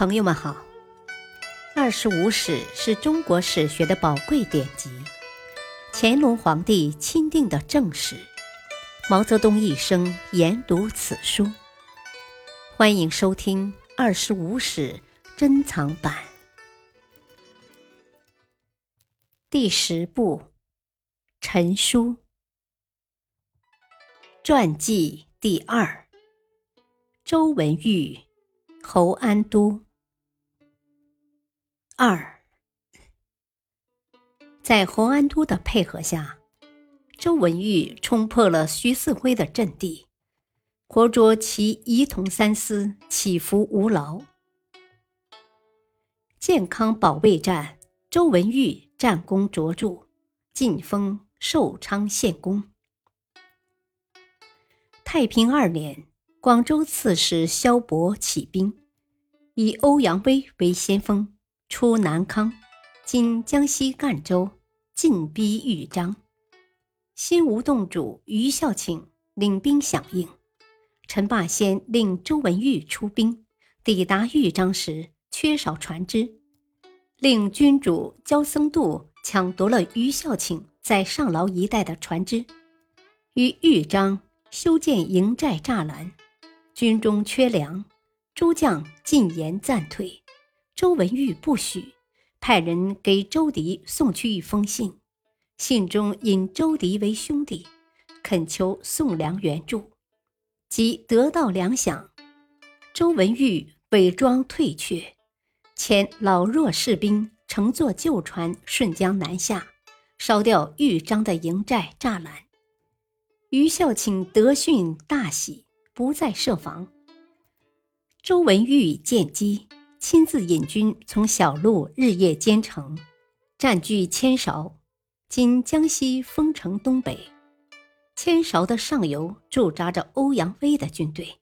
朋友们好，《二十五史》是中国史学的宝贵典籍，乾隆皇帝钦定的正史，毛泽东一生研读此书。欢迎收听《二十五史》珍藏版第十部《陈书》传记第二：周文玉。侯安都二，在洪安都的配合下，周文玉冲破了徐四辉的阵地，活捉其仪同三司，起伏无劳。健康保卫战，周文玉战功卓著，晋封寿昌县公。太平二年。广州刺史萧伯起兵，以欧阳威为先锋，出南康（今江西赣州），进逼豫章。新吴洞主于孝庆领兵响应。陈霸先令周文玉出兵，抵达豫章时缺少船只，令君主焦僧度抢夺了于孝庆在上饶一带的船只，于豫章修建营寨栅栏。军中缺粮，诸将进言暂退。周文玉不许，派人给周迪送去一封信，信中引周迪为兄弟，恳求送粮援助。即得到粮饷，周文玉伪装退却，遣老弱士兵乘坐旧船顺江南下，烧掉豫章的营寨栅栏。于孝庆得讯大喜。不再设防。周文玉见机，亲自引军从小路日夜兼程，占据千韶（今江西丰城东北）。千韶的上游驻扎着欧阳威的军队，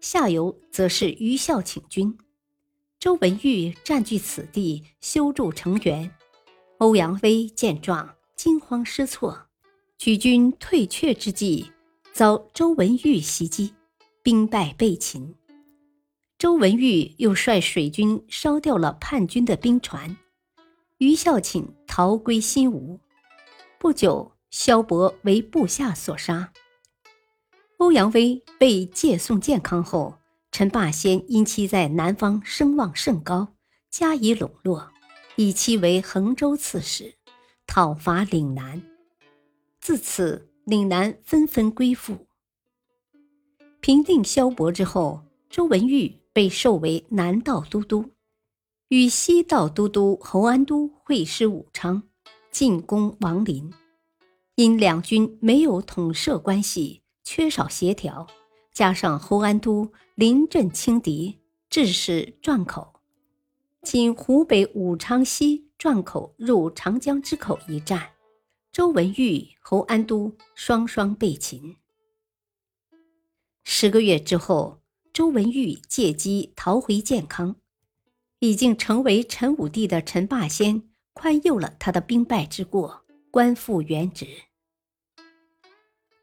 下游则是余孝请军。周文玉占据此地，修筑城垣。欧阳威见状，惊慌失措，举军退却之际，遭周文玉袭击。兵败被擒，周文玉又率水军烧掉了叛军的兵船，于孝钦逃归新吴。不久，萧伯为部下所杀。欧阳威被借送健康后，陈霸先因其在南方声望甚高，加以笼络，以其为衡州刺史，讨伐岭南。自此，岭南纷纷归附。平定萧伯之后，周文玉被授为南道都督，与西道都督侯安都会师武昌，进攻王林。因两军没有统摄关系，缺少协调，加上侯安都临阵轻敌，致使转口（今湖北武昌西转口入长江之口一战），周文玉、侯安都双双被擒。十个月之后，周文玉借机逃回建康，已经成为陈武帝的陈霸先宽宥了他的兵败之过，官复原职。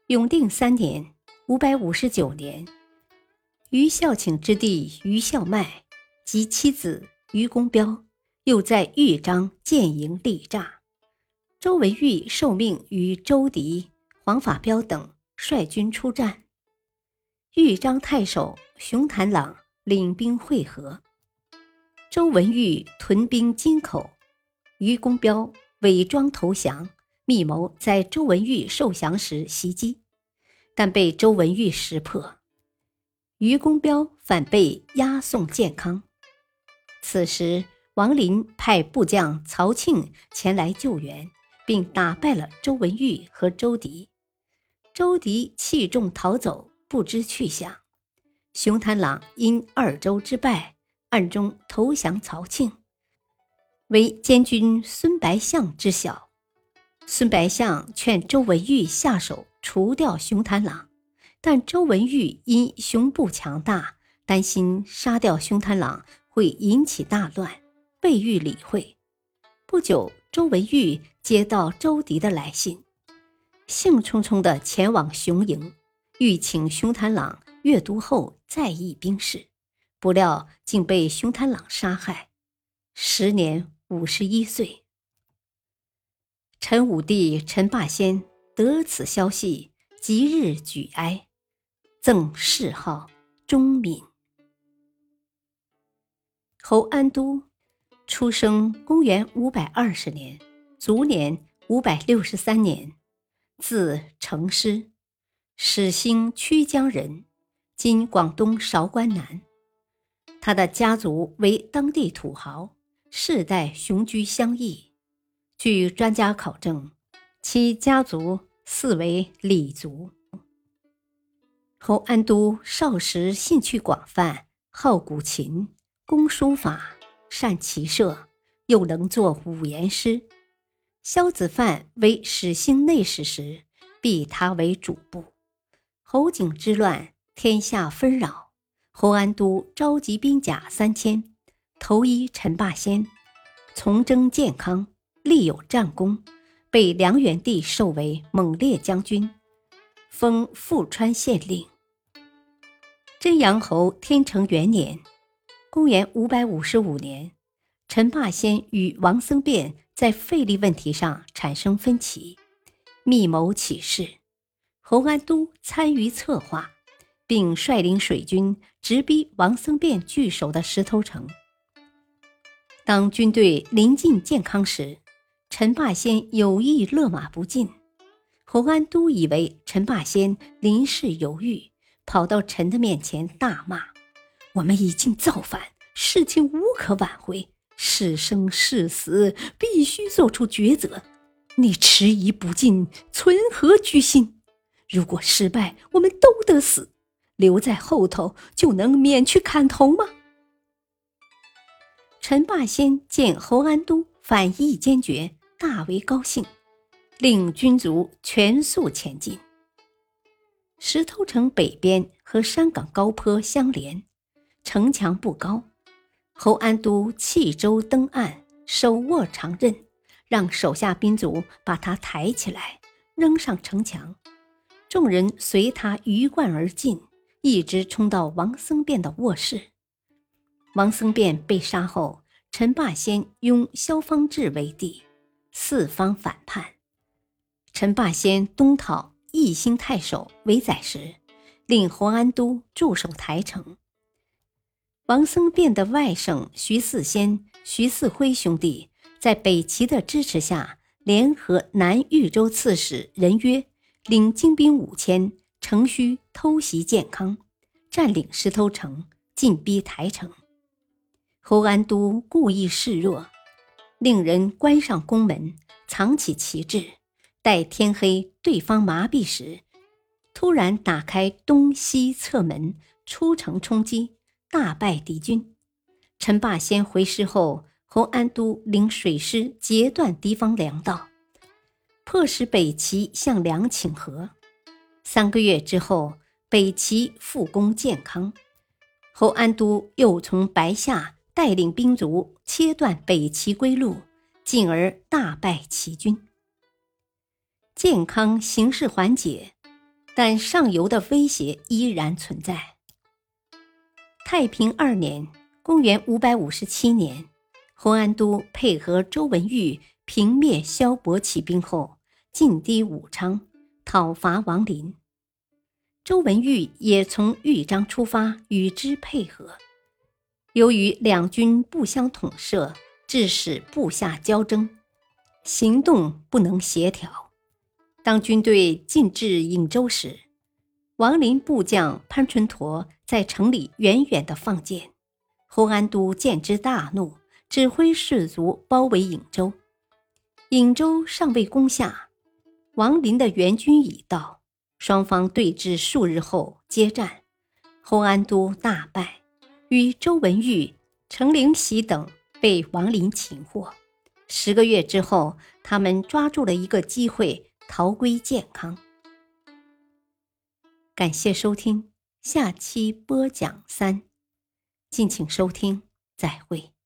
永定三年（五百五十九年），于孝请之弟于孝迈及妻子于公彪又在豫章建营立栅，周文玉受命与周迪、黄法彪等率军出战。豫章太守熊谭朗领兵会合，周文玉屯兵金口，于公彪伪装投降，密谋在周文玉受降时袭击，但被周文玉识破。于公彪反被押送建康。此时，王林派部将曹庆前来救援，并打败了周文玉和周迪。周迪弃重逃走。不知去向，熊贪狼因二州之败，暗中投降曹庆，为监军孙白象知晓。孙白象劝周文玉下手除掉熊贪狼，但周文玉因熊部强大，担心杀掉熊贪狼会引起大乱，未予理会。不久，周文玉接到周迪的来信，兴冲冲地前往熊营。欲请熊坦朗阅读后再议兵事，不料竟被熊贪狼杀害，时年五十一岁。陈武帝陈霸先得此消息，即日举哀，赠谥号忠敏。侯安都，出生公元五百二十年，卒年五百六十三年，字成师，始兴曲江人，今广东韶关南。他的家族为当地土豪，世代雄居乡邑。据专家考证，其家族似为李族。侯安都少时兴趣广泛，好古琴。工书法，善骑射，又能作五言诗。萧子范为始兴内史时，避他为主簿。侯景之乱，天下纷扰，侯安都召集兵甲三千，投依陈霸先，从征建康，立有战功，被梁元帝授为猛烈将军，封富川县令。真阳侯天成元年。公元五百五十五年，陈霸先与王僧辩在费力问题上产生分歧，密谋起事。侯安都参与策划，并率领水军直逼王僧辩据守的石头城。当军队临近建康时，陈霸先有意勒马不进。侯安都以为陈霸先临事犹豫，跑到陈的面前大骂。我们已经造反，事情无可挽回，是生是死必须做出抉择。你迟疑不进，存何居心？如果失败，我们都得死；留在后头，就能免去砍头吗？陈霸先见侯安都反意坚决，大为高兴，令军卒全速前进。石头城北边和山岗高坡相连。城墙不高，侯安都弃舟登岸，手握长刃，让手下兵卒把他抬起来，扔上城墙。众人随他鱼贯而进，一直冲到王僧辩的卧室。王僧辩被杀后，陈霸先拥萧方智为帝，四方反叛。陈霸先东讨义兴太守为宰时，令侯安都驻守台城。王僧辩的外甥徐四仙、徐四辉兄弟在北齐的支持下，联合南豫州刺史任约，领精兵五千，乘虚偷袭建康，占领石头城，进逼台城。侯安都故意示弱，令人关上宫门，藏起旗帜，待天黑，对方麻痹时，突然打开东西侧门，出城冲击。大败敌军，陈霸先回师后，侯安都领水师截断敌方粮道，迫使北齐向梁请和。三个月之后，北齐复攻建康，侯安都又从白下带领兵卒切断北齐归路，进而大败齐军。建康形势缓解，但上游的威胁依然存在。太平二年（公元557年），侯安都配合周文玉平灭萧伯起兵后，进抵武昌，讨伐王林。周文玉也从豫章出发，与之配合。由于两军不相统摄，致使部下交争，行动不能协调。当军队进至颍州时，王林部将潘春陀在城里远远地放箭，侯安都见之大怒，指挥士卒包围颍州。颍州尚未攻下，王林的援军已到，双方对峙数日后接战，侯安都大败，与周文玉、程灵喜等被王林擒获。十个月之后，他们抓住了一个机会，逃归建康。感谢收听，下期播讲三，敬请收听，再会。